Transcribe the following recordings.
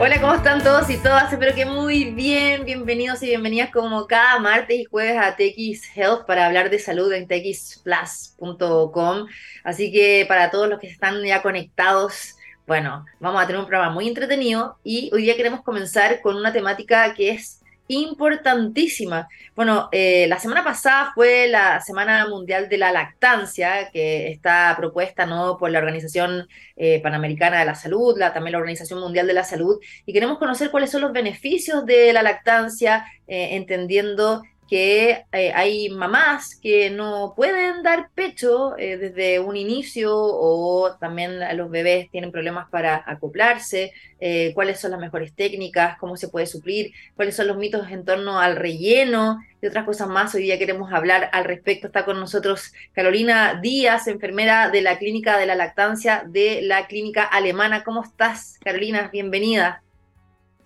Hola, ¿cómo están todos y todas? Espero que muy bien. Bienvenidos y bienvenidas como cada martes y jueves a TX Health para hablar de salud en txplus.com. Así que para todos los que están ya conectados, bueno, vamos a tener un programa muy entretenido y hoy día queremos comenzar con una temática que es importantísima. Bueno, eh, la semana pasada fue la Semana Mundial de la Lactancia, que está propuesta ¿no? por la Organización eh, Panamericana de la Salud, la, también la Organización Mundial de la Salud, y queremos conocer cuáles son los beneficios de la lactancia, eh, entendiendo que eh, hay mamás que no pueden dar pecho eh, desde un inicio o también los bebés tienen problemas para acoplarse, eh, cuáles son las mejores técnicas, cómo se puede suplir, cuáles son los mitos en torno al relleno y otras cosas más. Hoy día queremos hablar al respecto. Está con nosotros Carolina Díaz, enfermera de la Clínica de la Lactancia de la Clínica Alemana. ¿Cómo estás, Carolina? Bienvenida.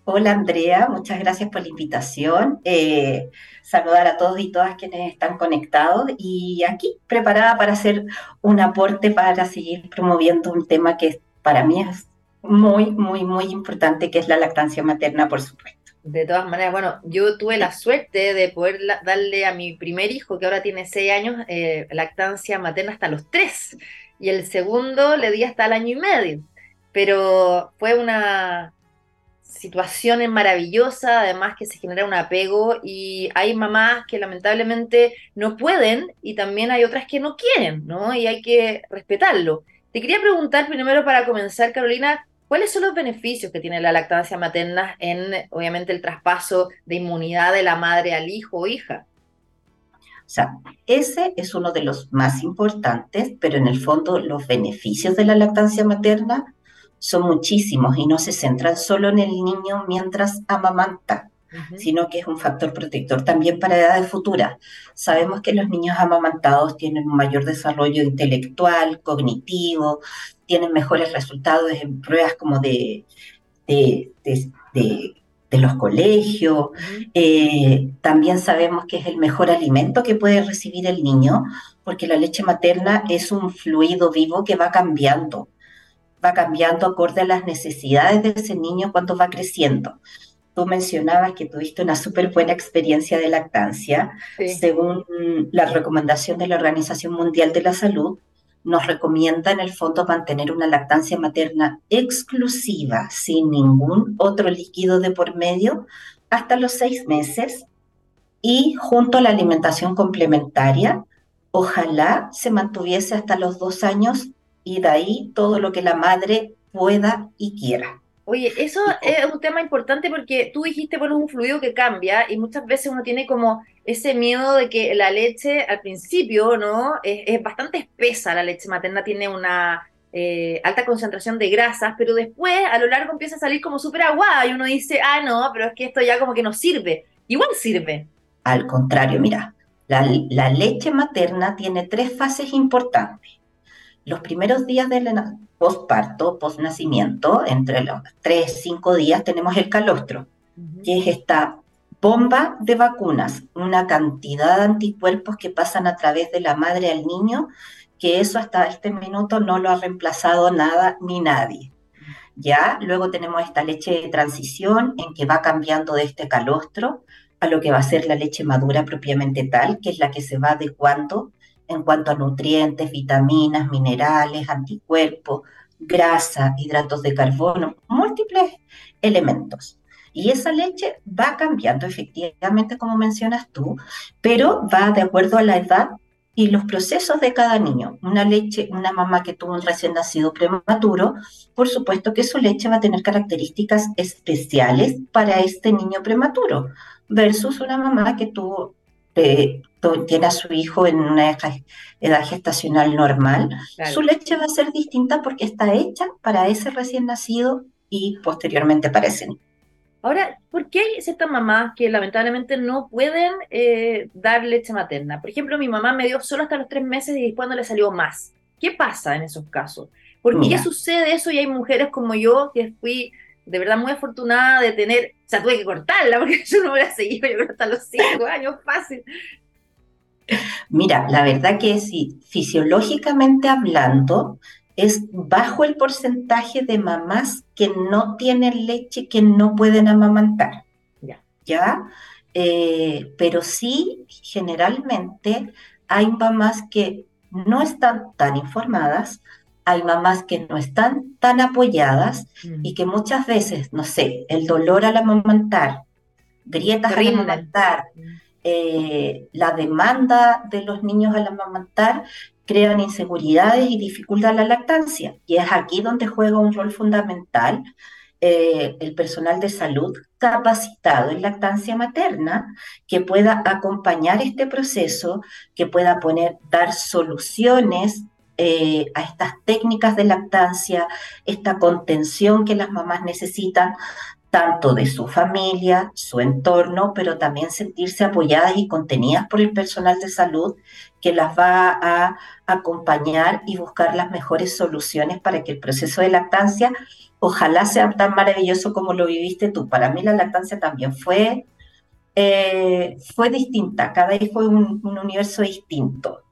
Hola Andrea, muchas gracias por la invitación. Eh, saludar a todos y todas quienes están conectados y aquí preparada para hacer un aporte para seguir promoviendo un tema que para mí es muy, muy, muy importante, que es la lactancia materna, por supuesto. De todas maneras, bueno, yo tuve la suerte de poder darle a mi primer hijo, que ahora tiene seis años, eh, lactancia materna hasta los tres, y el segundo le di hasta el año y medio. Pero fue una, situaciones maravillosas, además que se genera un apego y hay mamás que lamentablemente no pueden y también hay otras que no quieren, ¿no? Y hay que respetarlo. Te quería preguntar primero para comenzar, Carolina, ¿cuáles son los beneficios que tiene la lactancia materna en, obviamente, el traspaso de inmunidad de la madre al hijo o hija? O sea, ese es uno de los más importantes, pero en el fondo los beneficios de la lactancia materna son muchísimos y no se centran solo en el niño mientras amamanta, sino que es un factor protector también para edades futuras. Sabemos que los niños amamantados tienen un mayor desarrollo intelectual, cognitivo, tienen mejores resultados en pruebas como de, de, los colegios. Eh, también sabemos que es el mejor alimento que puede recibir el niño, porque la leche materna es un fluido vivo que va cambiando va cambiando acorde a las necesidades de ese niño cuando va creciendo. Tú mencionabas que tuviste una súper buena experiencia de lactancia. Según la recomendación de la Organización Mundial de la Salud, nos recomienda en el fondo mantener una lactancia materna exclusiva, sin ningún otro líquido de por medio, hasta los seis meses y junto a la alimentación complementaria, ojalá se mantuviese hasta los dos años y de ahí todo lo que la madre pueda y quiera. Oye, eso es un tema importante porque tú dijiste, bueno, es un fluido que cambia y muchas veces uno tiene como ese miedo de que la leche al principio, ¿no? Es, bastante espesa, la leche materna tiene una eh, alta concentración de grasas, pero después a lo largo empieza a salir como súper aguada y uno dice, ah, no, pero es que esto ya como que no sirve. Igual sirve. Al contrario, mira, la, la leche materna tiene tres fases importantes los primeros días del postparto, postnacimiento, entre los 3, 5 días, tenemos el calostro, que es esta bomba de vacunas, una cantidad de anticuerpos que pasan a través de la madre al niño, que eso hasta este minuto no lo ha reemplazado nada ni nadie. Ya, luego tenemos esta leche de transición en que va cambiando de este calostro a lo que va a ser la leche madura propiamente tal, que es la que se va adecuando en cuanto a nutrientes, vitaminas, minerales, anticuerpos, grasa, hidratos de carbono, múltiples elementos. Y esa leche va cambiando efectivamente, como mencionas tú, pero va de acuerdo a la edad y los procesos de cada niño. Una leche, una mamá que tuvo un recién nacido prematuro, por supuesto que su leche va a tener características especiales para este niño prematuro, versus una mamá que tuvo eh, tiene a su hijo en una edad gestacional normal, su leche va a ser distinta porque está hecha para ese recién nacido y posteriormente para ese niño. Ahora, ¿por qué hay ciertas mamás que lamentablemente no pueden eh, dar leche materna? Por ejemplo, mi mamá me dio solo hasta los tres meses y después no le salió más. ¿Qué pasa en esos casos? ¿Por qué sucede eso y hay mujeres como yo que fui de verdad muy afortunada de tener, o sea, tuve que cortarla porque yo no hubiera seguido, yo creo hasta los cinco años fácil. Mira, la verdad que si fisiológicamente hablando, es bajo el porcentaje de mamás que no tienen leche, que no pueden amamantar. Ya. ¿Ya? Eh, pero sí, generalmente hay mamás que no están tan informadas, hay mamás que no están tan apoyadas y que muchas veces, no sé, el dolor al amamantar, grietas al amamantar, eh, la demanda de los niños al amamantar crean inseguridades y dificultan la lactancia. Y es aquí donde juega un rol fundamental eh, el personal de salud capacitado en lactancia materna que pueda acompañar este proceso, que pueda poner, dar soluciones eh, a estas técnicas de lactancia, esta contención que las mamás necesitan, tanto de su familia, su entorno, pero también sentirse apoyadas y contenidas por el personal de salud que las va a acompañar y buscar las mejores soluciones para que el proceso de lactancia ojalá sea tan maravilloso como lo viviste tú. Para mí la lactancia también fue, eh, fue distinta, cada vez fue un, universo distinto.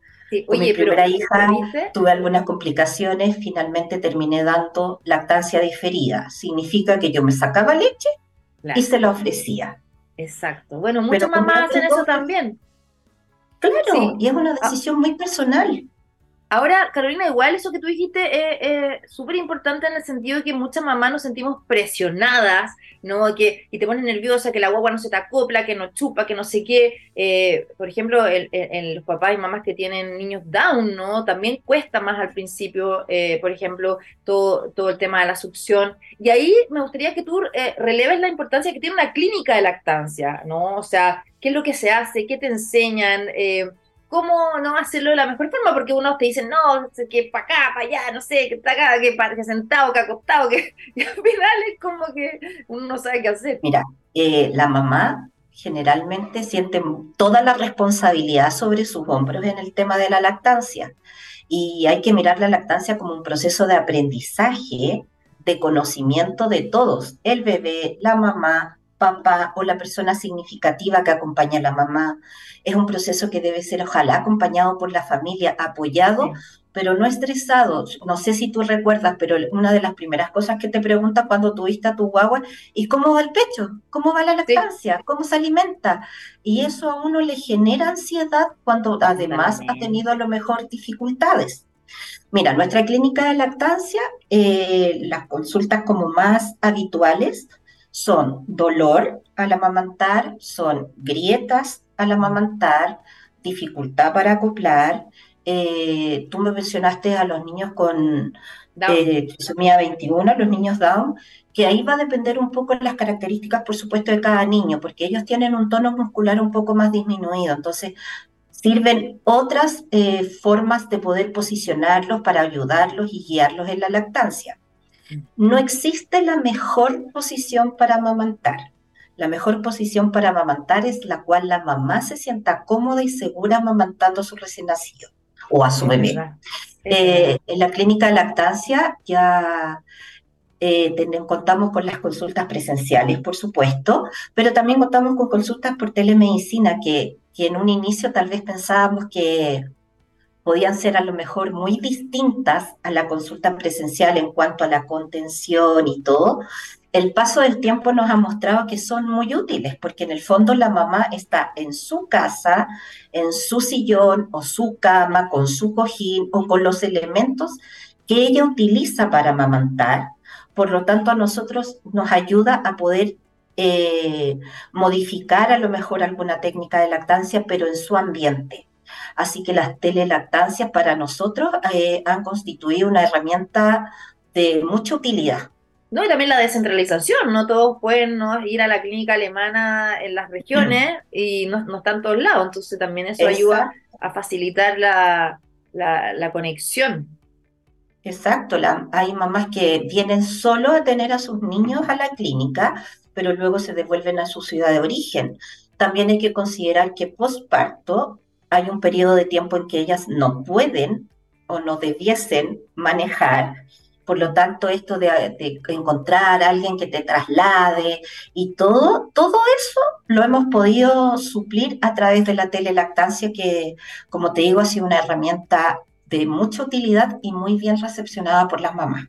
Con mi primera hija tuve algunas complicaciones, finalmente terminé dando lactancia diferida. Significa que yo me sacaba leche y se la ofrecía. Exacto. Bueno, muchas mamás hacen eso también. Claro, y es una ah. decisión muy personal. Ahora, Carolina, igual eso que tú dijiste es súper importante en el sentido de que muchas mamás nos sentimos presionadas, ¿no? Que, y te pones nerviosa, que la guagua no se te acopla, que no chupa, que no sé qué. Eh, por ejemplo, en, los papás y mamás que tienen niños down, ¿no? También cuesta más al principio, eh, por ejemplo, todo, todo el tema de la succión. Y ahí me gustaría que tú eh, releves la importancia que tiene una clínica de lactancia, ¿no? O sea, qué es lo que se hace, qué te enseñan cómo no hacerlo de la mejor forma, porque unos te dicen, no, que para acá, para allá, no sé, que está acá, que, que sentado, que acostado, que y al final es como que uno no sabe qué hacer. Mira, eh, la mamá generalmente siente toda la responsabilidad sobre sus hombros en el tema de la lactancia. Y hay que mirar la lactancia como un proceso de aprendizaje, de conocimiento de todos, el bebé, la mamá, papá o la persona significativa que acompaña a la mamá. Es un proceso que debe ser ojalá acompañado por la familia, apoyado, pero no estresado. No sé si tú recuerdas, pero una de las primeras cosas que te pregunta cuando tuviste a tu guagua, ¿y cómo va el pecho? ¿Cómo va la lactancia? ¿Cómo se alimenta? Y eso a uno le genera ansiedad cuando además ha tenido a lo mejor dificultades. Mira, nuestra clínica de lactancia, eh, las consultas como más habituales son dolor al amamantar, son grietas al amamantar, dificultad para acoplar. Eh, tú me mencionaste a los niños con eh, 21, los niños Down, que ahí va a depender un poco de las características, por supuesto, de cada niño, porque ellos tienen un tono muscular un poco más disminuido. Entonces, sirven otras eh, formas de poder posicionarlos para ayudarlos y guiarlos en la lactancia. No existe la mejor posición para amamantar. La mejor posición para amamantar es la cual la mamá se sienta cómoda y segura amamantando a su recién nacido o a su bebé. Eh, en la clínica de lactancia ya eh, contamos con las consultas presenciales, por supuesto, pero también contamos con consultas por telemedicina que, que en un inicio tal vez pensábamos que podían ser a lo mejor muy distintas a la consulta presencial en cuanto a la contención y todo, el paso del tiempo nos ha mostrado que son muy útiles, porque en el fondo la mamá está en su casa, en su sillón o su cama, con su cojín o con los elementos que ella utiliza para amamantar. Por lo tanto, a nosotros nos ayuda a poder eh, modificar a lo mejor alguna técnica de lactancia, pero en su ambiente. Así que las telelactancias para nosotros eh, han constituido una herramienta de mucha utilidad. No, y también la descentralización, no todos pueden ir a la clínica alemana en las regiones y no, están todos lados, entonces también eso ayuda a facilitar la, conexión. Exacto, hay mamás que vienen solo a tener a sus niños a la clínica, pero luego se devuelven a su ciudad de origen. También hay que considerar que postparto hay un periodo de tiempo en que ellas no pueden o no debiesen manejar. Por lo tanto, esto de, encontrar a alguien que te traslade y todo, todo eso lo hemos podido suplir a través de la telelactancia, que, como te digo, ha sido una herramienta de mucha utilidad y muy bien recepcionada por las mamás.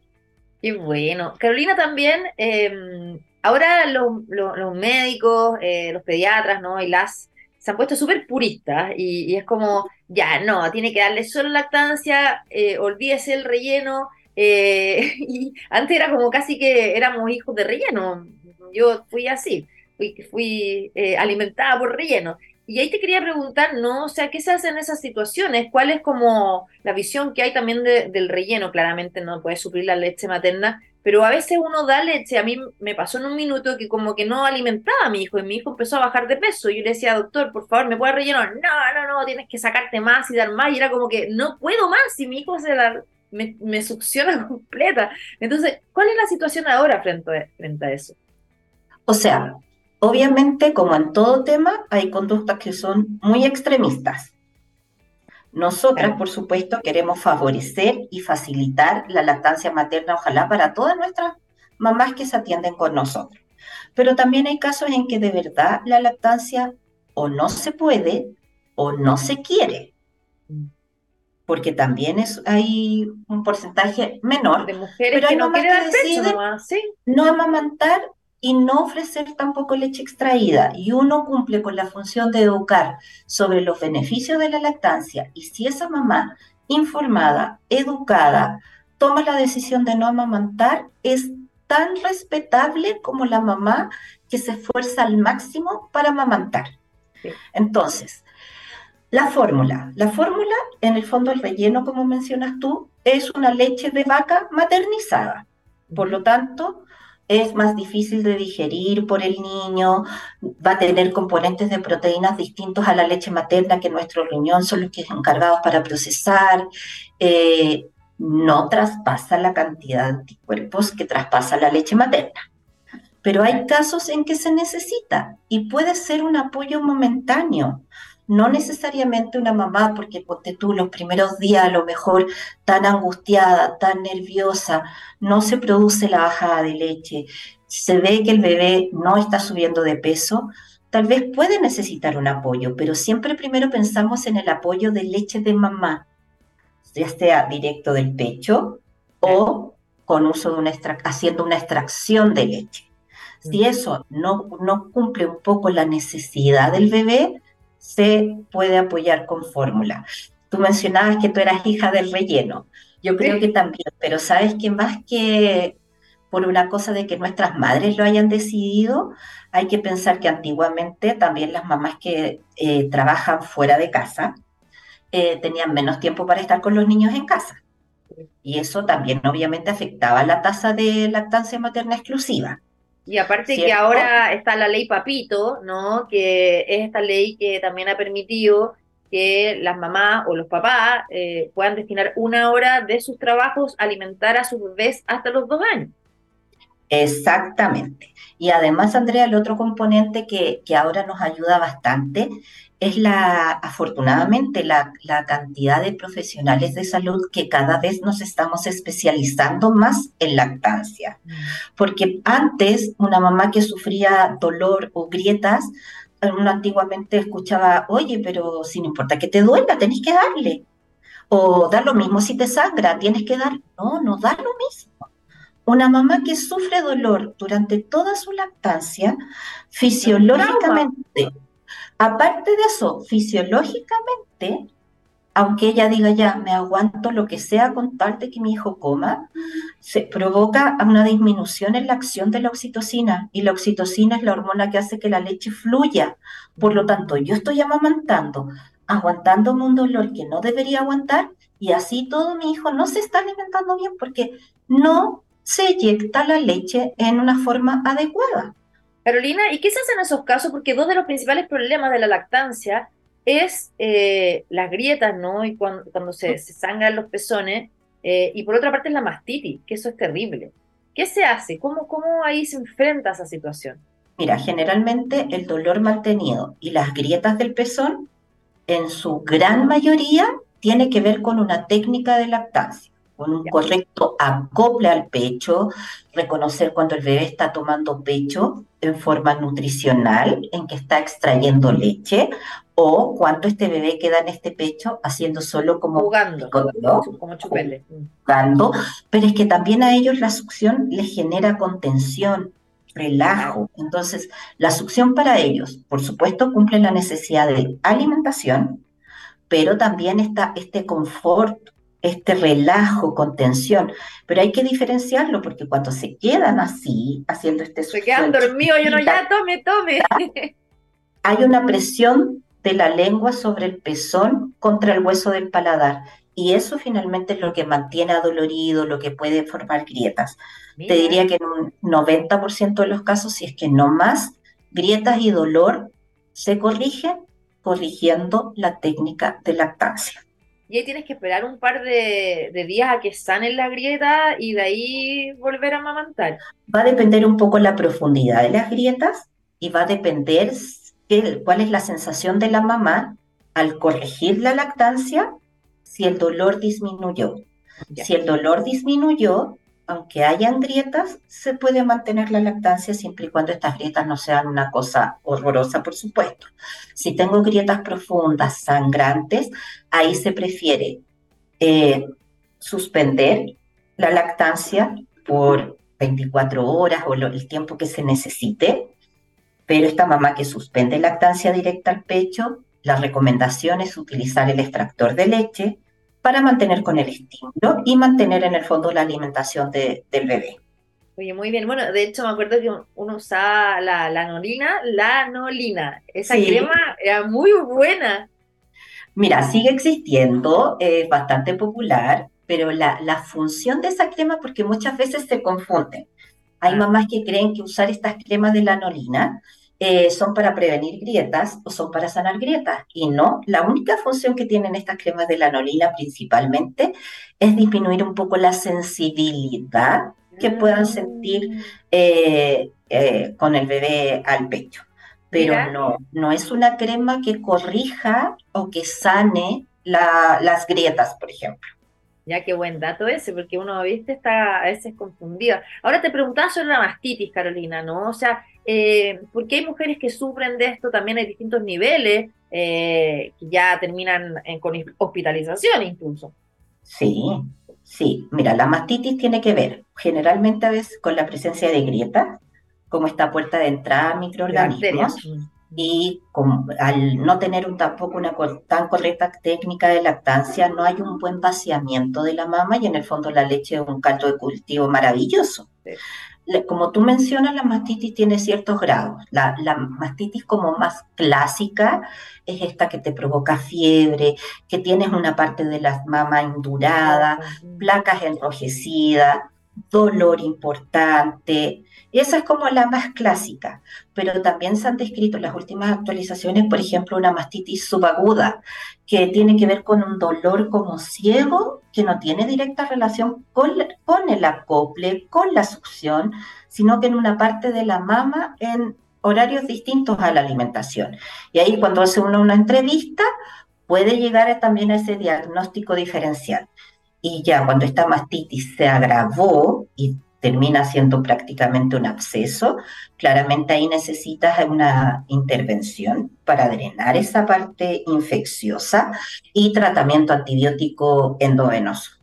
Qué bueno. Carolina, también, em, ahora los, médicos, eh, los pediatras, ¿no? Y las se han puesto súper puristas y, es como, ya, no, tiene que darle solo lactancia, eh, olvídese el relleno. Eh, y antes era como casi que éramos hijos de relleno. Yo fui así, fui, fui alimentada por relleno. Y ahí te quería preguntar, ¿no? O sea, ¿qué se hace en esas situaciones? ¿Cuál es como la visión que hay también del relleno? Claramente no puede suplir la leche materna, pero a veces uno da leche. A mí me pasó en un minuto que como que no alimentaba a mi hijo y mi hijo empezó a bajar de peso. Y yo le decía, doctor, por favor, ¿me puede rellenar? No, no, no, tienes que sacarte más y dar más. Y era como que no puedo más y mi hijo se la, me, me succiona completa. Entonces, ¿cuál es la situación ahora frente frente a eso? O sea, Obviamente, como en todo tema, hay conductas que son muy extremistas. Nosotras, por supuesto, queremos favorecer y facilitar la lactancia materna, ojalá para todas nuestras mamás que se atienden con nosotros. Pero también hay casos en que de verdad la lactancia o no se puede o no se quiere. Porque también es, hay un porcentaje menor de mujeres pero que no quieren pecho, no amamantar y no ofrecer tampoco leche extraída y uno cumple con la función de educar sobre los beneficios de la lactancia y si esa mamá informada, educada, toma la decisión de no amamantar, es tan respetable como la mamá que se esfuerza al máximo para amamantar. Entonces, la fórmula. La fórmula, en el fondo, el relleno, como mencionas tú, es una leche de vaca maternizada. Por lo tanto, es más difícil de digerir por el niño, va a tener componentes de proteínas distintos a la leche materna que nuestro riñón son los que son encargados para procesar, eh, no traspasa la cantidad de anticuerpos que traspasa la leche materna. Pero hay casos en que se necesita y puede ser un apoyo momentáneo no necesariamente una mamá, porque ponte tú los primeros días a lo mejor tan angustiada, tan nerviosa, no se produce la bajada de leche, se ve que el bebé no está subiendo de peso, tal vez puede necesitar un apoyo, pero siempre primero pensamos en el apoyo de leche de mamá, ya sea directo del pecho o con uso de una haciendo una extracción de leche. Si eso no, no cumple un poco la necesidad del bebé, se puede apoyar con fórmula. Tú mencionabas que tú eras hija del relleno. Yo creo que también, pero sabes que más que por una cosa de que nuestras madres lo hayan decidido, hay que pensar que antiguamente también las mamás que eh, trabajan fuera de casa eh, tenían menos tiempo para estar con los niños en casa. Y eso también obviamente afectaba la tasa de lactancia materna exclusiva. Y aparte que ahora está la ley Papito, ¿no? Que es esta ley que también ha permitido que las mamás o los papás eh, puedan destinar una hora de sus trabajos a alimentar a sus bebés hasta los dos años. Exactamente. Y además, Andrea, el otro componente que, que ahora nos ayuda bastante es la, afortunadamente, la, la, cantidad de profesionales de salud que cada vez nos estamos especializando más en lactancia. Mm. Porque antes, una mamá que sufría dolor o grietas, uno antiguamente escuchaba, oye, pero sin importa que te duela, tenés que darle. O da lo mismo si te sangra, tienes que dar. No, no da lo mismo. Una mamá que sufre dolor durante toda su lactancia, fisiológicamente, Aparte de eso, fisiológicamente, aunque ella diga ya, me aguanto lo que sea con tal de que mi hijo coma, se provoca una disminución en la acción de la oxitocina y la oxitocina es la hormona que hace que la leche fluya. Por lo tanto, yo estoy amamantando, aguantándome un dolor que no debería aguantar y así todo mi hijo no se está alimentando bien porque no se eyecta la leche en una forma adecuada. Carolina, ¿y qué se hace en esos casos? Porque dos de los principales problemas de la lactancia es eh, las grietas, ¿no? Y cuando, se, sangran los pezones. Eh, y por otra parte es la mastitis, que eso es terrible. ¿Qué se hace? ¿Cómo, ¿Cómo ahí se enfrenta a esa situación? Mira, generalmente el dolor mantenido y las grietas del pezón, en su gran mayoría, tiene que ver con una técnica de lactancia un correcto acople al pecho, reconocer cuando el bebé está tomando pecho en forma nutricional, en que está extrayendo leche, o cuánto este bebé queda en este pecho haciendo solo como jugando, como chupele. Jugando, pero es que también a ellos la succión les genera contención, relajo. Entonces, la succión para ellos, por supuesto, cumple la necesidad de alimentación, pero también está este confort, este relajo, contención. Pero hay que diferenciarlo porque cuando se quedan así, haciendo este Se quedan dormidos, yo no, ya tome, tome. Hay una presión de la lengua sobre el pezón contra el hueso del paladar. Y eso finalmente es lo que mantiene adolorido, lo que puede formar grietas. Te diría que en un 90% de los casos, si es que no más, grietas y dolor se corrigen corrigiendo la técnica de lactancia. Y ahí tienes que esperar un par de, días a que sanen la grieta y de ahí volver a amamantar. Va a depender un poco la profundidad de las grietas y va a depender cuál es la sensación de la mamá al corregir la lactancia si el dolor disminuyó. Si el dolor disminuyó, aunque hayan grietas, se puede mantener la lactancia siempre y cuando estas grietas no sean una cosa horrorosa, por supuesto. Si tengo grietas profundas, sangrantes, ahí se prefiere eh, suspender la lactancia por 24 horas o el tiempo que se necesite, pero esta mamá que suspende lactancia directa al pecho, la recomendación es utilizar el extractor de leche para mantener con el estímulo y mantener en el fondo la alimentación del bebé. Oye, muy bien. Bueno, de hecho me acuerdo que uno usaba la lanolina, la anolina. Esa crema era muy buena. Mira, sigue existiendo, es bastante popular, pero la, la función de esa crema, porque muchas veces se confunden. Hay mamás que creen que usar estas cremas de lanolina eh, son para prevenir grietas o son para sanar grietas. Y no, la única función que tienen estas cremas de lanolina principalmente es disminuir un poco la sensibilidad que puedan sentir mm. eh, eh, con el bebé al pecho. Pero no, no es una crema que corrija o que sane las grietas, por ejemplo. Ya qué buen dato ese, porque uno, viste, está a veces confundida. Ahora te preguntaba sobre la mastitis, Carolina, ¿no? O sea, eh, porque hay mujeres que sufren de esto, también hay distintos niveles, eh, que ya terminan con hospitalización incluso. Sí, sí. Mira, la mastitis tiene que ver generalmente a veces con la presencia de grietas, como esta puerta de entrada a microorganismos. Y al no tener un, tampoco una tan correcta técnica de lactancia, no hay un buen vaciamiento de la mama y en el fondo la leche es un caldo de cultivo maravilloso como tú mencionas, la mastitis tiene ciertos grados. La, mastitis como más clásica es esta que te provoca fiebre, que tienes una parte de la mama endurada, placas enrojecidas, dolor importante, esa es como la más clásica, pero también se han descrito en las últimas actualizaciones, por ejemplo, una mastitis subaguda, que tiene que ver con un dolor como ciego, que no tiene directa relación con, con el acople, con la succión, sino que en una parte de la mama en horarios distintos a la alimentación. Y ahí cuando hace uno una entrevista, puede llegar también a ese diagnóstico diferencial. Y ya cuando esta mastitis se agravó y termina siendo prácticamente un absceso, claramente ahí necesitas una intervención para drenar esa parte infecciosa y tratamiento antibiótico endovenoso.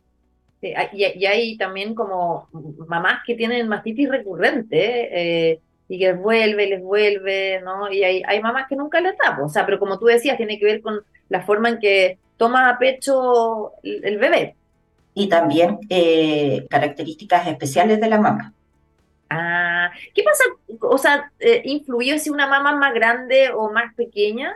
y, hay también como mamás que tienen mastitis recurrente eh, y que vuelve, les vuelve, ¿no? Y hay, mamás que nunca les da, o sea, pero como tú decías, tiene que ver con la forma en que toma a pecho el bebé y también eh, características especiales de la mamá. Ah, ¿qué pasa? O sea, eh, ¿influyó si una mamá más grande o más pequeña?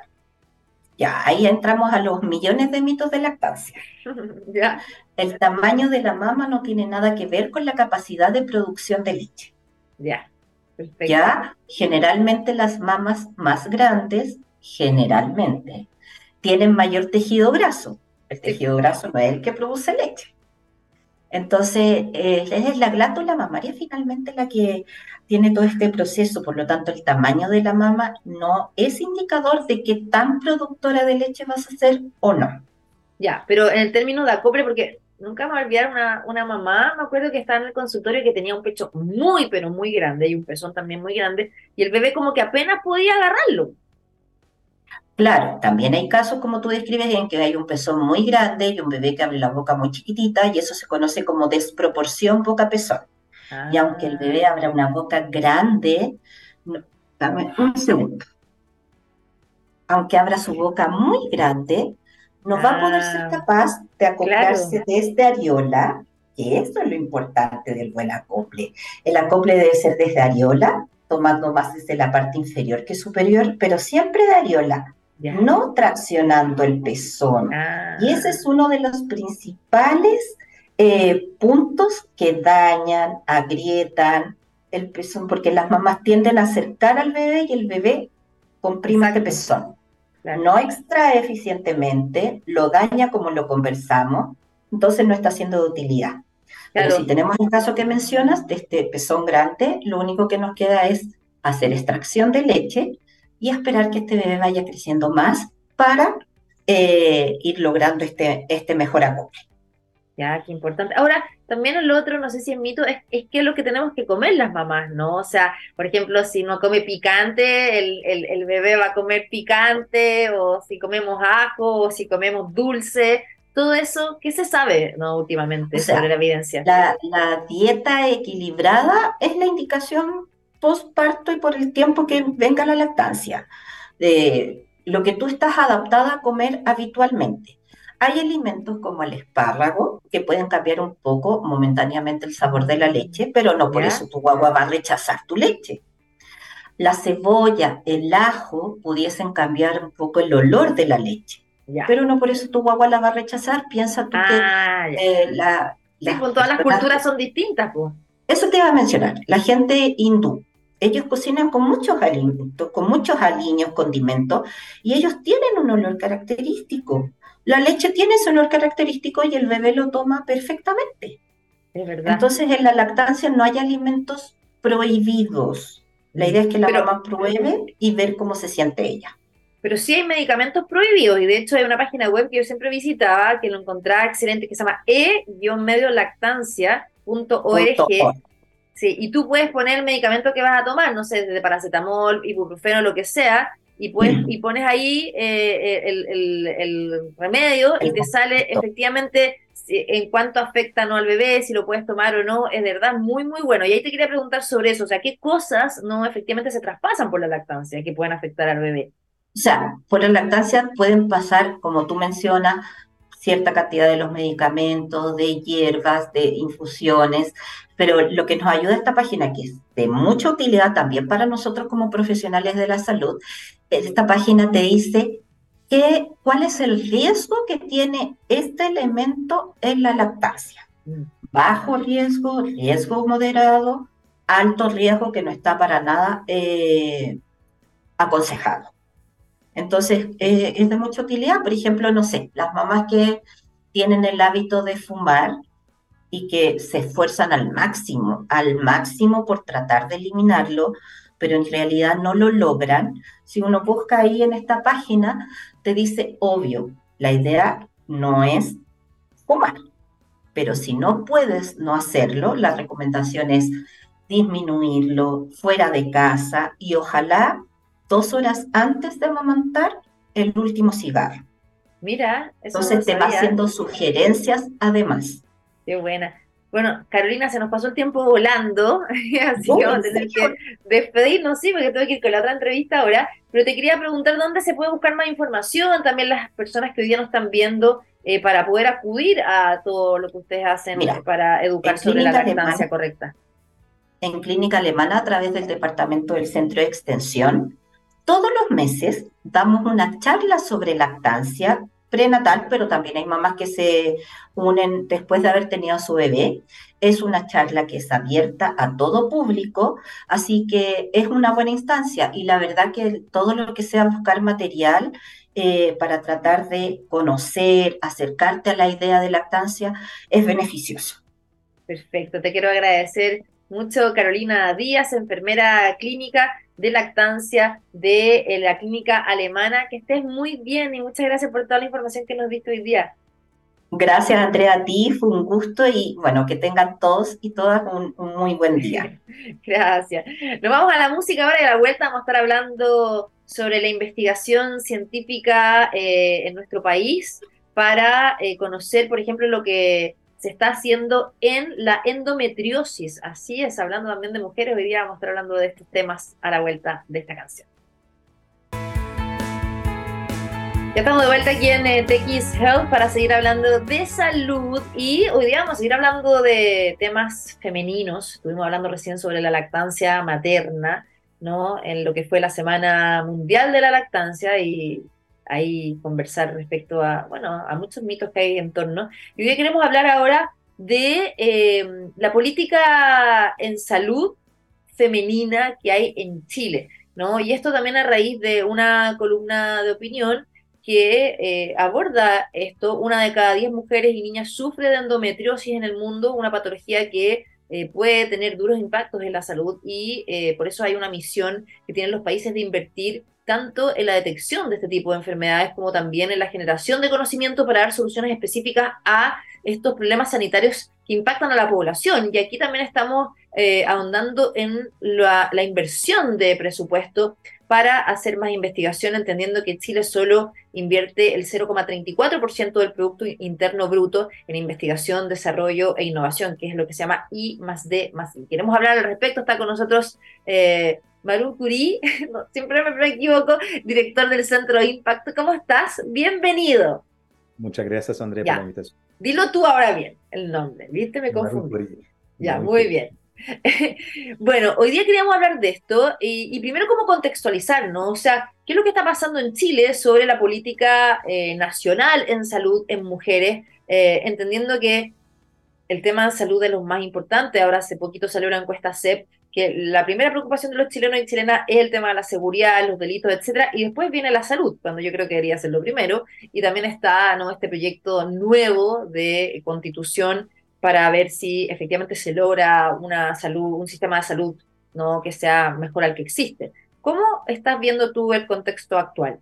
Ya, ahí entramos a los millones de mitos de lactancia. ya. El tamaño de la mama no tiene nada que ver con la capacidad de producción de leche. Ya, perfecto. Ya, generalmente las mamas más grandes, generalmente, tienen mayor tejido graso. El tejido graso no es el que produce leche. Entonces, eh, es la glándula mamaria finalmente la que tiene todo este proceso, por lo tanto, el tamaño de la mama no es indicador de qué tan productora de leche vas a ser o no. Ya, pero en el término de acople, porque nunca me voy a olvidar una, una mamá, me acuerdo que estaba en el consultorio que tenía un pecho muy, pero muy grande y un pezón también muy grande, y el bebé como que apenas podía agarrarlo. Claro, también hay casos, como tú describes, en que hay un pezón muy grande y un bebé que abre la boca muy chiquitita y eso se conoce como desproporción boca-pezón. Y aunque el bebé abra una boca grande, no- dame un segundo, aunque abra su boca muy grande, no va a poder ser ah, capaz de claro, acoplarse desde areola, que eso es lo importante del buen acople. El acople debe ser desde areola, tomando más desde la parte inferior que superior, pero siempre de areola, no traccionando el pezón. Y ese Ah, es uno de los principales eh, puntos que dañan, agrietan el pezón, porque las mamás tienden a acercar al bebé y el bebé comprime este exacto, pezón. No extrae eficientemente, lo daña como lo conversamos, entonces no está siendo de utilidad. Pero si tenemos el caso que mencionas de este pezón grande, lo único que nos queda es hacer extracción de leche y esperar que este bebé vaya creciendo más para eh, ir logrando este, este mejor acople. Ya, qué importante. Ahora, también el otro, no sé si es mito, es, es que es lo que tenemos que comer las mamás, ¿no? O sea, por ejemplo, si no come picante, el, el, el bebé va a comer picante, o si comemos ajo, o si comemos dulce, todo eso, ¿qué se sabe, no, O últimamente sobre sea, la evidencia? la, la dieta equilibrada es la indicación postparto y por el tiempo que venga la lactancia. de lo que tú estás adaptada a comer habitualmente. Hay alimentos como el espárrago que pueden cambiar un poco momentáneamente el sabor de la leche, pero no por ¿Ya? eso tu guagua va a rechazar tu leche. La cebolla, el ajo pudiesen cambiar un poco el olor de la leche, Ya. pero no por eso tu guagua la va a rechazar. Piensa tú que Ah, ya. eh, la, Sí, las pues todas las culturas son distintas, pues. eso te iba a mencionar, la gente hindú, ellos cocinan con muchos alimentos, con muchos aliños, condimentos, y ellos tienen un olor característico. La leche tiene ese olor característico y el bebé lo toma perfectamente. Es verdad. Entonces, en la lactancia no hay alimentos prohibidos. La idea es que la Pero, mamá pruebe y ver cómo se siente ella. pero sí hay medicamentos prohibidos, y de hecho hay una página web que yo siempre visitaba, que lo encontraba excelente, que se llama Punto e-lactancia.org, org. Sí, y tú puedes poner el medicamento que vas a tomar, no sé, desde paracetamol, ibuprofeno, lo que sea, y, puedes, y pones ahí eh, el, el- el remedio y te sale efectivamente en cuánto afecta no al bebé, si lo puedes tomar o no, es de verdad muy, muy bueno. Y ahí te quería preguntar sobre eso, o sea, ¿qué cosas no efectivamente se traspasan por la lactancia que pueden afectar al bebé? O sea, por la lactancia pueden pasar, como tú mencionas, cierta cantidad de los medicamentos, de hierbas, de infusiones, pero lo que nos ayuda esta página, que es de mucha utilidad también para nosotros como profesionales de la salud, esta página te dice que, cuál es el riesgo que tiene este elemento en la lactancia. Mm, Bajo riesgo, riesgo moderado, alto riesgo que no está para nada eh, aconsejado. Entonces, eh, es de mucha utilidad. Por ejemplo, no sé, las mamás que tienen el hábito de fumar y que se esfuerzan al máximo, al máximo por tratar de eliminarlo, pero en realidad no lo logran. Si uno busca ahí en esta página, te dice, obvio, la idea no es fumar, pero si no puedes no hacerlo, la recomendación es disminuirlo fuera de casa y ojalá dos horas antes de amamantar el último cigarro. Mira, eso no Entonces te va haciendo sugerencias además. Qué buena. Bueno, Carolina, se nos pasó el tiempo volando, así que Oh, vamos a ¿en tener que despedirnos, sí, porque tengo que ir con la otra entrevista ahora, pero te quería preguntar dónde se puede buscar más información, también las personas que hoy día nos están viendo, eh, para poder acudir a todo lo que ustedes hacen Mira, para educar sobre la lactancia alemana, correcta. en clínica alemana a través del departamento del centro de extensión, todos los meses damos una charla sobre lactancia prenatal, pero también hay mamás que se unen después de haber tenido a su bebé. Es una charla que es abierta a todo público, así que es una buena instancia y la verdad que todo lo que sea buscar material eh, para tratar de conocer, acercarte a la idea de lactancia es beneficioso. Perfecto, te quiero agradecer mucho, Carolina Díaz, enfermera clínica de lactancia de eh, la clínica alemana. Que estés muy bien y muchas gracias por toda la información que nos diste hoy día. Gracias, Andrea, a ti, fue un gusto y bueno, que tengan todos y todas un, un muy buen día. Gracias. Nos vamos a la música ahora y a la vuelta vamos a estar hablando sobre la investigación científica eh, en nuestro país para eh, conocer, por ejemplo, lo que se está haciendo en la endometriosis. Así es, hablando también de mujeres, hoy día vamos a estar hablando de estos temas a la vuelta de esta canción. Ya estamos de vuelta aquí en eh, Health para seguir hablando de salud y hoy día vamos a seguir hablando de temas femeninos. Estuvimos hablando recién sobre la lactancia materna, ¿no? En lo que fue la Semana Mundial de la Lactancia y ahí conversar respecto a, bueno, a muchos mitos que hay en torno. Y hoy queremos hablar ahora de eh, la política en salud femenina que hay en Chile, ¿no? Y esto también a raíz de una columna de opinión que eh, aborda esto. Una de cada diez mujeres y niñas sufre de endometriosis en el mundo, una patología que eh, puede tener duros impactos en la salud y eh, por eso hay una misión que tienen los países de invertir tanto en la detección de este tipo de enfermedades como también en la generación de conocimiento para dar soluciones específicas a estos problemas sanitarios que impactan a la población. Y aquí también estamos ahondando en la, la, inversión de presupuesto para hacer más investigación, entendiendo que Chile solo invierte el 0,34% del Producto Interno Bruto en investigación, desarrollo e innovación, que es lo que se llama I más D más I. Queremos hablar al respecto, está con nosotros eh, Maru Curí, siempre me equivoco, director del Centro de Impacto. ¿Cómo estás? Bienvenido. Muchas gracias, Andrea, por la invitación. Dilo tú ahora bien, el nombre, ¿viste? Me confundí. Ya, muy bien. bueno, hoy día queríamos hablar de esto y, primero cómo contextualizar, ¿no? O sea, ¿qué es lo que está pasando en Chile sobre la política eh, nacional en salud en mujeres? Eh, entendiendo que el tema de salud es lo más importante. Ahora hace poquito salió una encuesta CEP que la primera preocupación de los chilenos y chilenas es el tema de la seguridad, los delitos, etcétera, y después viene la salud, cuando yo creo que debería ser lo primero, y también está ¿no? este proyecto nuevo de constitución para ver si efectivamente se logra una salud, un sistema de salud ¿no? que sea mejor al que existe. ¿Cómo estás viendo tú el contexto actual?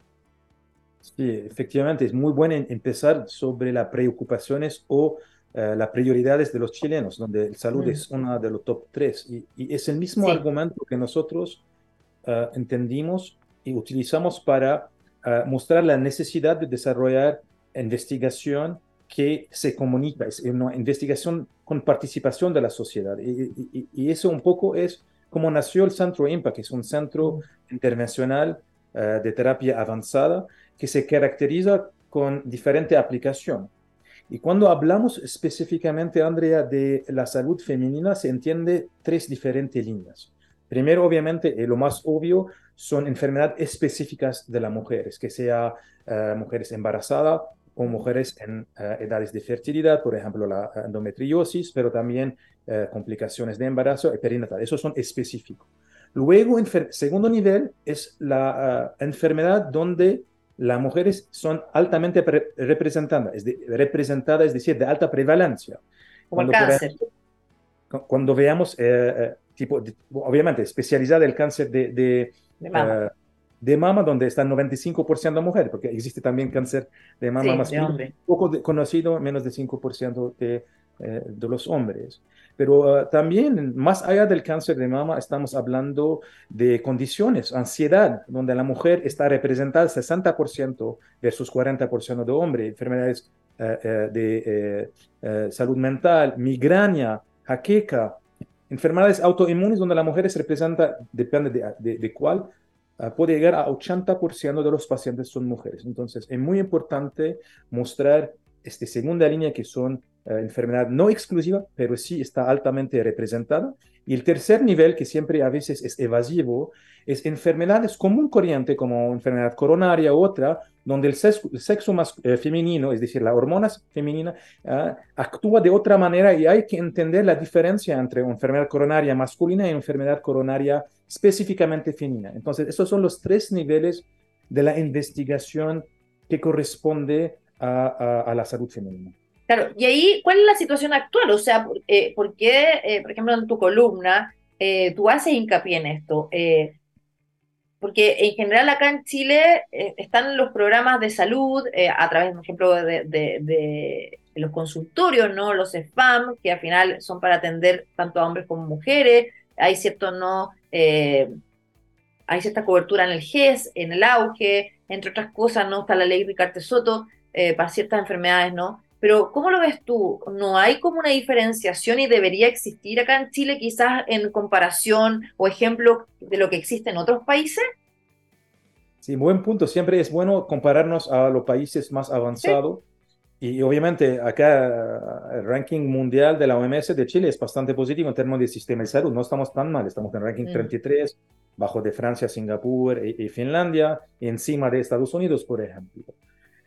Sí, efectivamente, es muy bueno empezar sobre las preocupaciones o eh, las prioridades de los chilenos, donde la salud mm. es una de los top tres. Y, es el mismo argumento que nosotros uh, entendimos y utilizamos para uh, mostrar la necesidad de desarrollar investigación que se comunica, es una investigación con participación de la sociedad. Y, eso un poco es como nació el Centro IMPA, que es un centro internacional eh, de terapia avanzada que se caracteriza con diferente aplicación. Y cuando hablamos específicamente, Andrea, de la salud femenina, se entiende tres diferentes líneas. Primero, obviamente, lo más obvio son enfermedades específicas de las mujeres, que sea uh, mujeres embarazadas con mujeres en eh, edades de fertilidad, por ejemplo, la endometriosis, pero también eh, complicaciones de embarazo y perinatal. Esos son específicos. Luego, segundo nivel es la eh, enfermedad donde las mujeres son altamente representadas, es, representada, es decir, de alta prevalencia. Como el cáncer. cuando veamos, tipo, obviamente, especializada el cáncer de, de, de mama, donde está el 95% de mujeres, porque existe también cáncer de mama masculino, poco conocido, menos del 5% de, eh, de los hombres. Pero ah, también, más allá del cáncer de mama, estamos hablando de condiciones, ansiedad, donde la mujer está representada 60% versus 40% de hombres, enfermedades eh, eh, de salud mental, migraña, jaqueca, enfermedades autoinmunes donde la mujer se representa, depende de, de, de cuál, Ah, puede llegar a 80% de los pacientes son mujeres. Entonces, es muy importante mostrar esta segunda línea que son uh, enfermedad no exclusiva, pero sí está altamente representada. Y el tercer nivel, que siempre a veces es evasivo, es enfermedades común corriente como enfermedad coronaria u otra, donde el sexo, más, eh, femenino, es decir, la hormona femenina, uh, actúa de otra manera y hay que entender la diferencia entre enfermedad coronaria masculina y enfermedad coronaria específicamente femenina. Entonces, esos son los tres niveles de la investigación que corresponde a, la salud femenina. Claro, y ahí, ¿cuál es la situación actual? O sea, eh, ¿por qué, eh, por ejemplo, en tu columna, eh, tú haces hincapié en esto? porque en general acá en Chile están los programas de salud a través, por ejemplo, de, los consultorios, ¿no? Los SPAM, que al final son para atender tanto a hombres como mujeres. Hay cierto no hay cierta cobertura en el GES, en el auge, entre otras cosas, ¿no? Está la ley Ricarte Soto eh, para ciertas enfermedades, ¿no? Pero ¿cómo lo ves tú? ¿No hay como una diferenciación y debería existir acá en Chile quizás en comparación o ejemplo de lo que existe en otros países? Sí, buen punto. Siempre es bueno compararnos a los países más avanzados. Y obviamente acá el ranking mundial de la OMS de Chile es bastante positivo en términos de sistema de salud. No estamos tan mal, estamos en ranking 33, mm. bajo de Francia, Singapur y, Finlandia, y encima de Estados Unidos, por ejemplo.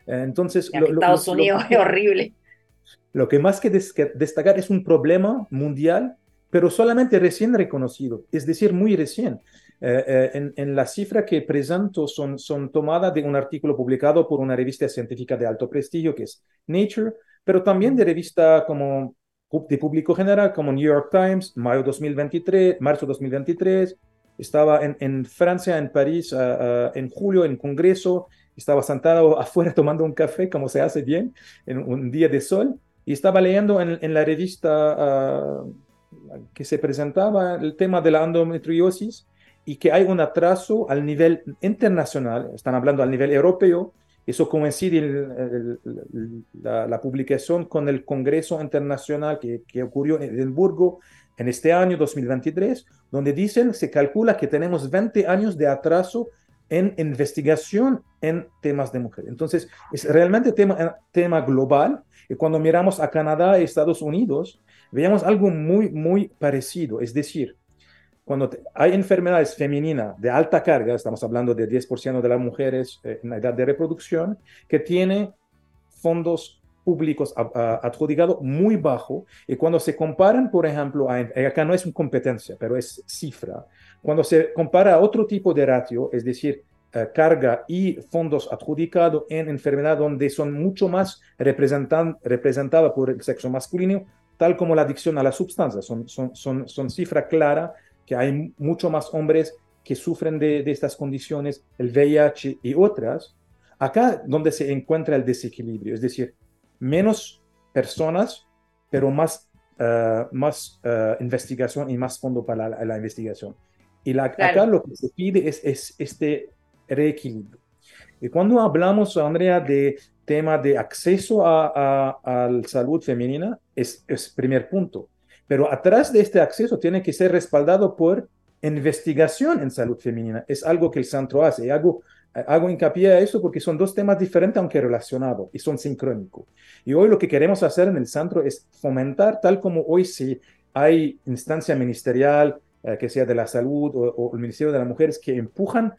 Entonces, Estados Unidos es horrible. Lo que más que destacar es un problema mundial, pero solamente recién reconocido, es decir, muy recién. Eh, eh, en, en, la cifra que presento son, son tomadas de un artículo publicado por una revista científica de alto prestigio que es Nature, pero también de revista como de público general como New York Times, mayo 2023, marzo 2023. Estaba en, en Francia, en París, en julio, en Congreso, estaba sentado afuera tomando un café, como se hace bien, en un día de sol, y estaba leyendo en, la revista ah, que se presentaba el tema de la endometriosis y que hay un atraso al nivel internacional, están hablando al nivel europeo, eso coincide la, la, publicación con el Congreso Internacional que, que ocurrió en Edimburgo en este año 2023, donde dicen, se calcula que tenemos 20 años de atraso en investigación en temas de mujer. Entonces, es realmente tema, tema global. Y cuando miramos a Canadá y Estados Unidos, veamos algo muy, muy parecido. Es decir, cuando hay enfermedades femeninas de alta carga, estamos hablando de 10% de las mujeres eh, en la edad de reproducción, que tiene fondos públicos adjudicados muy bajo, y cuando se comparan, por ejemplo, acá no es una competencia, pero es cifra, cuando se compara a otro tipo de ratio, es decir, eh, carga y fondos adjudicados en enfermedad donde son mucho más representadas por el sexo masculino, tal como la adicción a la sustancia, son, son, son, son cifra clara que hay mucho más hombres que sufren de, de, estas condiciones, el VIH y otras, acá donde se encuentra el desequilibrio, es decir, menos personas, pero más, uh, más uh, investigación y más fondo para la, la investigación. Y la, acá lo que se pide es, es este reequilibrio. Y cuando hablamos, Andrea, de tema de acceso a, a, la salud femenina, es primer punto. Pero atrás de este acceso tiene que ser respaldado por investigación en salud femenina. Es algo que el centro hace. Y hago, hago hincapié a eso porque son dos temas diferentes, aunque relacionados, y son sincrónicos. Y hoy lo que queremos hacer en el centro es fomentar, tal como hoy sí hay instancia ministerial, eh, que sea de la salud o, el Ministerio de las Mujeres, que empujan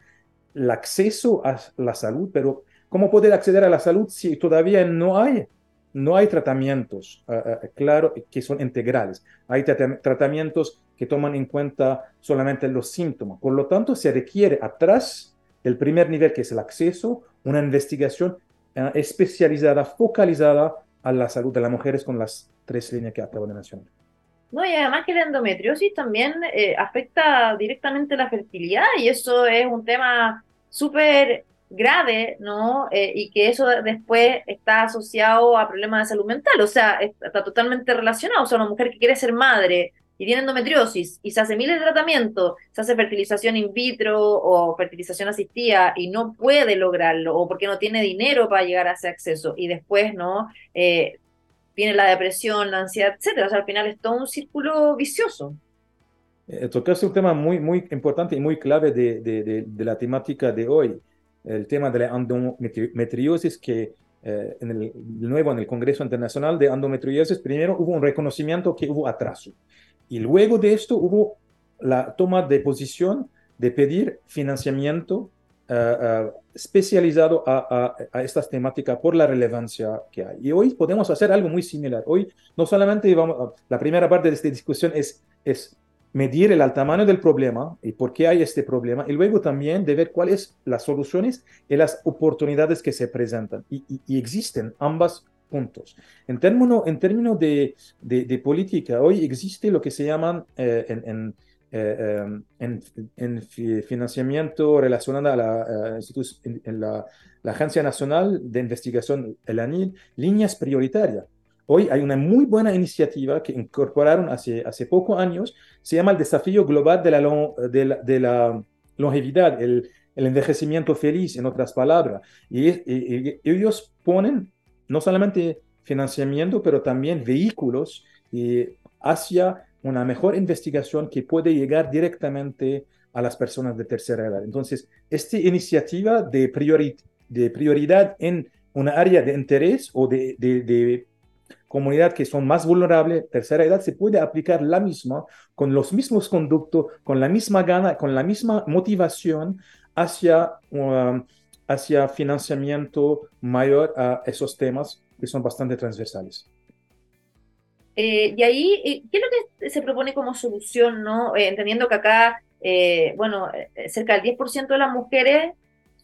el acceso a la salud, pero ¿cómo poder acceder a la salud si todavía no hay no hay tratamientos, uh, claro, que son integrales. Hay tratamientos que toman en cuenta solamente los síntomas. Por lo tanto, se requiere atrás del primer nivel, que es el acceso, una investigación especializada, focalizada a la salud de las mujeres con las tres líneas que acabo de mencionar. No, y además que la endometriosis también eh, afecta directamente la fertilidad y eso es un tema súper grave, ¿no? Eh, y que eso después está asociado a problemas de salud mental, o sea, está totalmente relacionado. O sea, una mujer que quiere ser madre y tiene endometriosis y se hace miles de tratamientos, se hace fertilización in vitro o fertilización asistida y no puede lograrlo o porque no tiene dinero para llegar a ese acceso y después, ¿no? Eh, viene la depresión, la ansiedad, etcétera. O sea, al final es todo un círculo vicioso. Eh, tocaste un tema muy, muy importante y muy clave de, de, de la temática de hoy el tema de la endometriosis que eh, en el, de nuevo en el Congreso Internacional de Endometriosis, primero hubo un reconocimiento que hubo atraso y luego de esto hubo la toma de posición de pedir financiamiento uh, especializado a, a, a, estas temáticas por la relevancia que hay. Y hoy podemos hacer algo muy similar. Hoy no solamente vamos, la primera parte de esta discusión es, es medir el tamaño del problema y por qué hay este problema, y luego también de ver cuáles las soluciones y las oportunidades que se presentan. Y, existen ambas puntos. En términos en término de, de, política, hoy existe lo que se llaman eh, eh, em, en, en, financiamiento relacionado a la, en la, la, Agencia Nacional de Investigación, el ANIL, líneas prioritarias Hoy hay una muy buena iniciativa que incorporaron hace, hace pocos años, se llama el Desafío Global de la, de la, de la longevidad, el, el envejecimiento feliz, en otras palabras. Y, ellos ponen no solamente financiamiento, pero también vehículos hacia una mejor investigación que puede llegar directamente a las personas de tercera edad. Entonces, esta iniciativa de, prioridad en una área de interés o de, de comunidad que son más vulnerables, tercera edad, se puede aplicar la misma, con los mismos conductos, con la misma gana, con la misma motivación hacia, um, hacia financiamiento mayor a esos temas que son bastante transversales. Eh, y ahí, eh, ¿qué es lo que se propone como solución, no? Eh, entendiendo que acá, bueno, cerca del 10% de las mujeres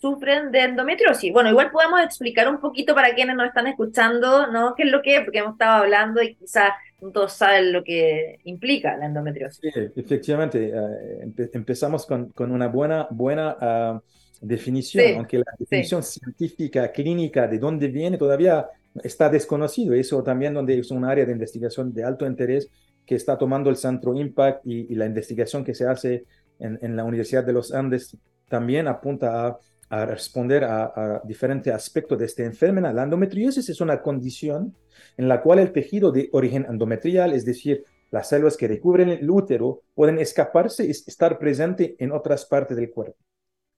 sufren de endometriosis. Bueno, igual podemos explicar un poquito para quienes nos están escuchando, ¿no? ¿Qué es lo que es? Porque hemos estado hablando y quizás todos saben lo que implica la endometriosis. Sí, efectivamente. Eh, empezamos con, con, una buena, buena ah, definición, aunque la definición científica, clínica, de dónde viene, todavía está desconocido. Eso también donde es un área de investigación de alto interés que está tomando el Centro Impact y, la investigación que se hace en, la Universidad de los Andes también apunta a a responder a, diferentes aspectos de esta enfermedad. La endometriosis es una condición en la cual el tejido de origen endometrial, es decir, las células que recubren el útero, pueden escaparse y estar presentes en otras partes del cuerpo.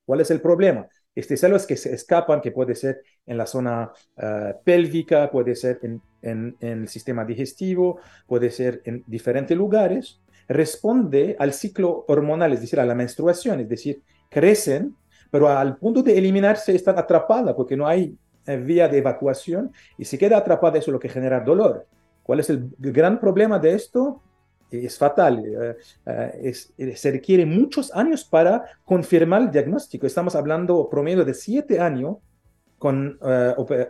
¿Cuál es el problema? Estas células que se escapan, que puede ser en la zona eh, pélvica, puede ser en, en, el sistema digestivo, puede ser en diferentes lugares, responde al ciclo hormonal, es decir, a la menstruación, es decir, crecen pero al punto de eliminarse están atrapadas porque no hay eh, vía de evacuación y si queda atrapada eso es lo que genera dolor. ¿Cuál es el gran problema de esto? Es fatal. Eh, eh, se requiere muchos años para confirmar el diagnóstico. Estamos hablando promedio de siete años con,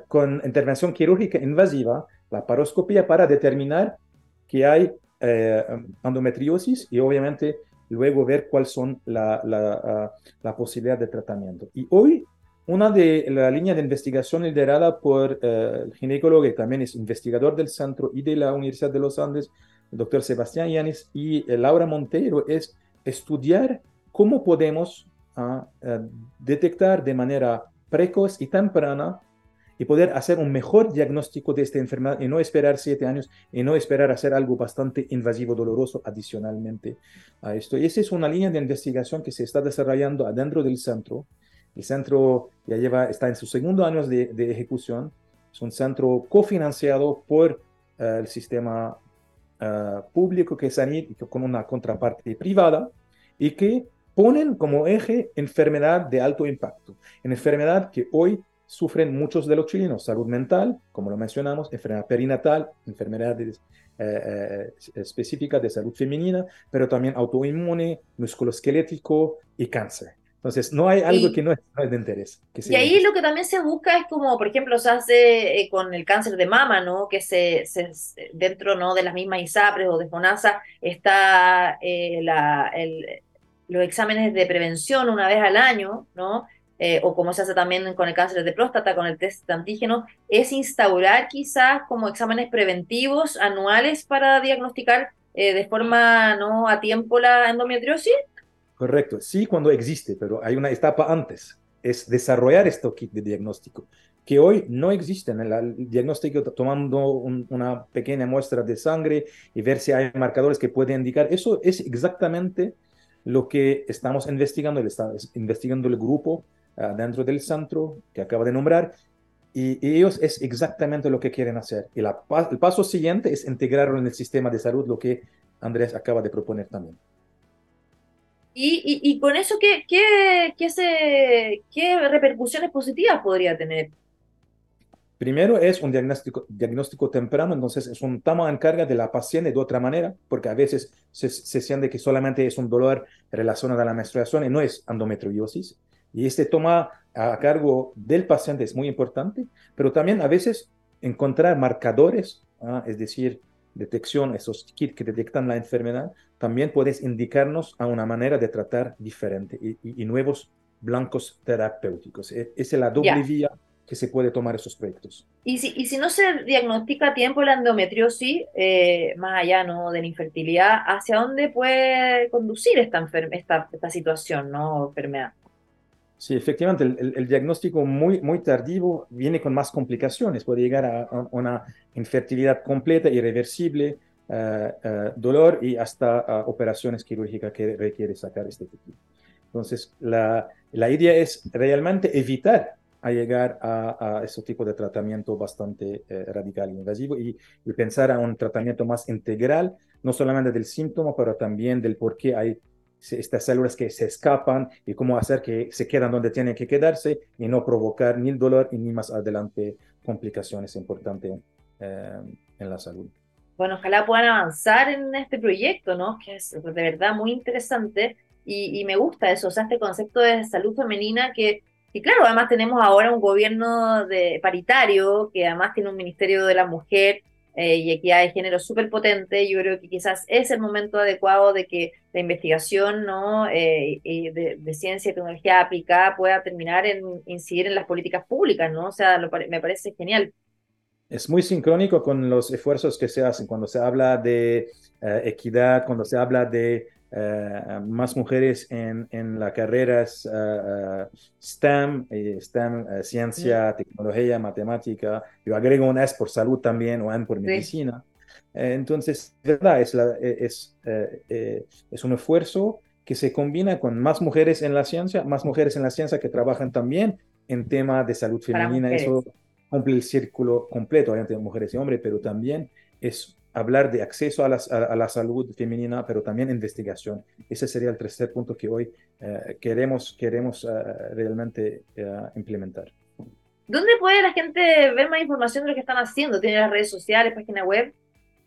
con intervención quirúrgica invasiva, la paroscopía, para determinar que hay endometriosis y obviamente luego ver cuáles son la, la, la, posibilidad de tratamiento. Y hoy, una de la línea de investigación liderada por eh, el ginecólogo que también es investigador del centro y de la Universidad de los Andes, el doctor Sebastián Yanis y eh, Laura Monteiro, es estudiar cómo podemos ah, eh, detectar de manera precoz y temprana y poder hacer un mejor diagnóstico de esta enfermedad y no esperar siete años y no esperar hacer algo bastante invasivo, doloroso adicionalmente a esto. Y esa es una línea de investigación que se está desarrollando adentro del centro. El centro ya lleva, está en su segundo año de, de ejecución. Es un centro cofinanciado por eh, el sistema uh, público que es ANIT con una contraparte privada y que ponen como eje enfermedad de alto impacto, en enfermedad que hoy sufren muchos de los chilenos. Salud mental, como lo mencionamos, enfermedad perinatal, enfermedades eh, eh, de salud femenina, pero también autoinmune, musculoesquelético y cáncer. Entonces, no hay algo que no es, de interés. y ahí lo que también se busca es como, por ejemplo, se hace eh, con el cáncer de mama, ¿no? Que se, dentro ¿no? de las mismas ISAPRES o de FONASA está la, los exámenes de prevención una vez al año, ¿no? Eh, o como se hace también con el cáncer de próstata, con el test de antígeno, es instaurar quizás como exámenes preventivos anuales para diagnosticar eh, de forma no a tiempo la endometriosis? Correcto, sí cuando existe, pero hay una etapa antes, es desarrollar este kit de diagnóstico, que hoy no existe en el, diagnóstico tomando una pequeña muestra de sangre y ver si hay marcadores que pueden indicar. Eso es exactamente lo que estamos investigando, está investigando el grupo Ah, dentro del centro que acaba de nombrar, y, ellos es exactamente lo que quieren hacer. Y el paso siguiente es integrarlo en el sistema de salud, lo que Andrés acaba de proponer también. Y, y, con eso, ¿qué, qué, qué, se, ¿qué repercusiones positivas podría tener? Primero es un diagnóstico, diagnóstico temprano, entonces es un toma en carga de la paciente de otra manera, porque a veces se, se siente que solamente es un dolor relacionado a la menstruación y no es endometriosis. Y este toma a cargo del paciente es muy importante, pero también a veces encontrar marcadores, ¿ah? es decir, detección, esos kits que detectan la enfermedad, también puedes indicarnos a una manera de tratar diferente y, nuevos blancos terapéuticos. Esa es la doble vía que se puede tomar esos proyectos. Y si, y si no se diagnostica a tiempo la endometriosis, eh, más allá ¿no? de la infertilidad, ¿hacia dónde puede conducir esta, esta, esta situación, ¿no? enfermedad? Sí, efectivamente, el, diagnóstico muy, muy tardío viene con más complicaciones. Puede llegar a, una infertilidad completa, irreversible, eh, eh, dolor y hasta operaciones quirúrgicas que requiere sacar este tejido. Entonces, la, la idea es realmente evitar a llegar a, a ese tipo de tratamiento bastante eh, radical e invasivo y, pensar a un tratamiento más integral, no solamente del síntoma, pero también del por qué hay estas células que se escapan y cómo hacer que se quedan donde tienen que quedarse y no provocar ni el dolor y ni más adelante complicaciones importantes eh, en la salud. Bueno, ojalá puedan avanzar en este proyecto, ¿no? Que es de verdad muy interesante y, y me gusta eso, o sea, este concepto de salud femenina que y claro, además tenemos ahora un gobierno de, paritario, que además tiene un Ministerio de la Mujer eh, y Equidad de Género súper potente. Yo creo que quizás es el momento adecuado de que la investigación ¿no? Eh, de, ciencia y tecnología aplicada pueda terminar en incidir en las políticas públicas, ¿no? O sea, me parece genial. Es muy sincrónico con los esfuerzos que se hacen cuando se habla de eh, equidad, cuando se habla de eh, más mujeres en, en las carreras uh, STEM, STEM ciencia, tecnología, matemática. Yo agrego un S por salud también o N por medicina. entonces, verdad, es, la, es, es un esfuerzo que se combina con más mujeres en la ciencia, más mujeres en la ciencia que trabajan también en temas de salud femenina. Eso cumple el círculo completo, entre mujeres y hombres, pero también es hablar de acceso a la, a, la, salud femenina, pero también investigación. Ese sería el tercer punto que hoy eh, queremos, queremos uh, realmente uh, implementar. ¿Dónde puede la gente ver más información de lo que están haciendo? ¿Tiene las redes sociales, página web?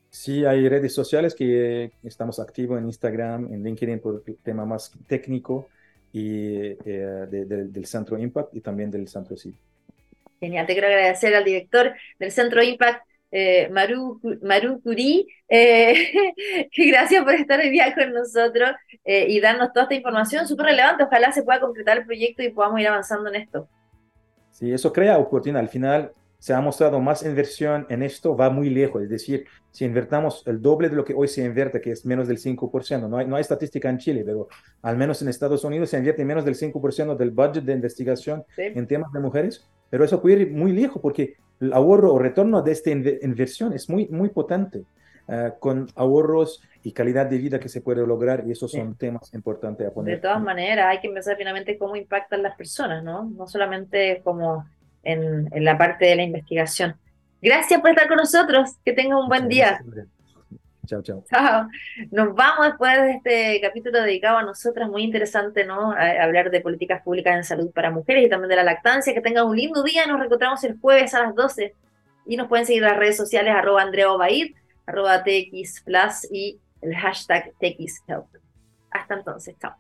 Sí, hay redes sociales que estamos activos en Instagram, en LinkedIn por el tema más técnico y eh, de, de, del Centro Impact y también del Centro CID. Genial, te quiero agradecer al director del Centro Impact, eh, Maru, Maru Curí, eh, gracias por estar hoy día con nosotros eh, y darnos toda esta información súper relevante. Ojalá se pueda concretar el proyecto y podamos ir avanzando en esto. Sí, eso crea oportunidad. Al final se ha mostrado más inversión en esto, va muy lejos. Es decir, si invertamos el doble de lo que hoy se invierte, que es menos del 5%, no hay, no hay estadística en Chile, pero al menos en Estados Unidos se invierte menos del 5% del budget de investigación en temas de mujeres, pero eso puede ir muy lejos porque el ahorro o retorno de esta inversión es muy, muy potente, uh, con ahorros y calidad de vida que se puede lograr, y esos son temas importantes a poner. De todas maneras, hay que pensar finalmente cómo impactan las personas, ¿no? No solamente como en, en la parte de la investigación. Gracias por estar con nosotros, que tengan un buen día. Chao, chao. Chao. Nos vamos después de este capítulo dedicado a nosotras, muy interesante, ¿no? hablar de políticas públicas en salud para mujeres y también de la lactancia. Que tengan un lindo día. Nos reencontramos el jueves a las 12 y nos pueden seguir las redes sociales arroba Andrea arroba TX Plus y el hashtag TX Hasta entonces, chao.